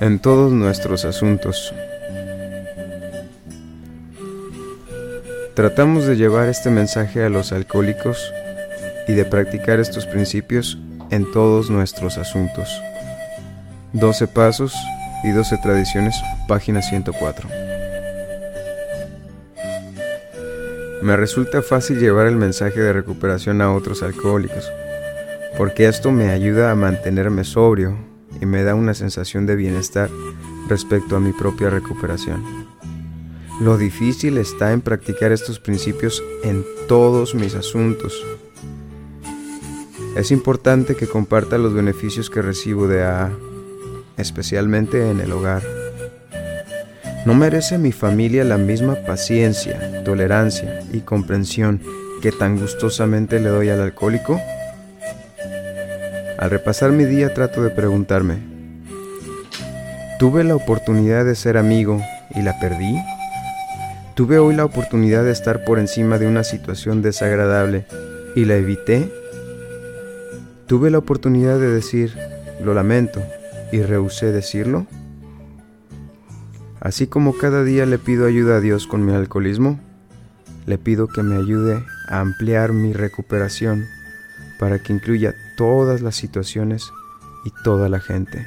en todos nuestros asuntos. Tratamos de llevar este mensaje a los alcohólicos y de practicar estos principios en todos nuestros asuntos. 12 pasos y 12 tradiciones, página 104. Me resulta fácil llevar el mensaje de recuperación a otros alcohólicos, porque esto me ayuda a mantenerme sobrio y me da una sensación de bienestar respecto a mi propia recuperación. Lo difícil está en practicar estos principios en todos mis asuntos. Es importante que comparta los beneficios que recibo de AA, especialmente en el hogar. ¿No merece mi familia la misma paciencia, tolerancia y comprensión que tan gustosamente le doy al alcohólico? Al repasar mi día trato de preguntarme, ¿tuve la oportunidad de ser amigo y la perdí? ¿Tuve hoy la oportunidad de estar por encima de una situación desagradable y la evité? ¿Tuve la oportunidad de decir, lo lamento, y rehusé decirlo? Así como cada día le pido ayuda a Dios con mi alcoholismo, le pido que me ayude a ampliar mi recuperación para que incluya todas las situaciones y toda la gente.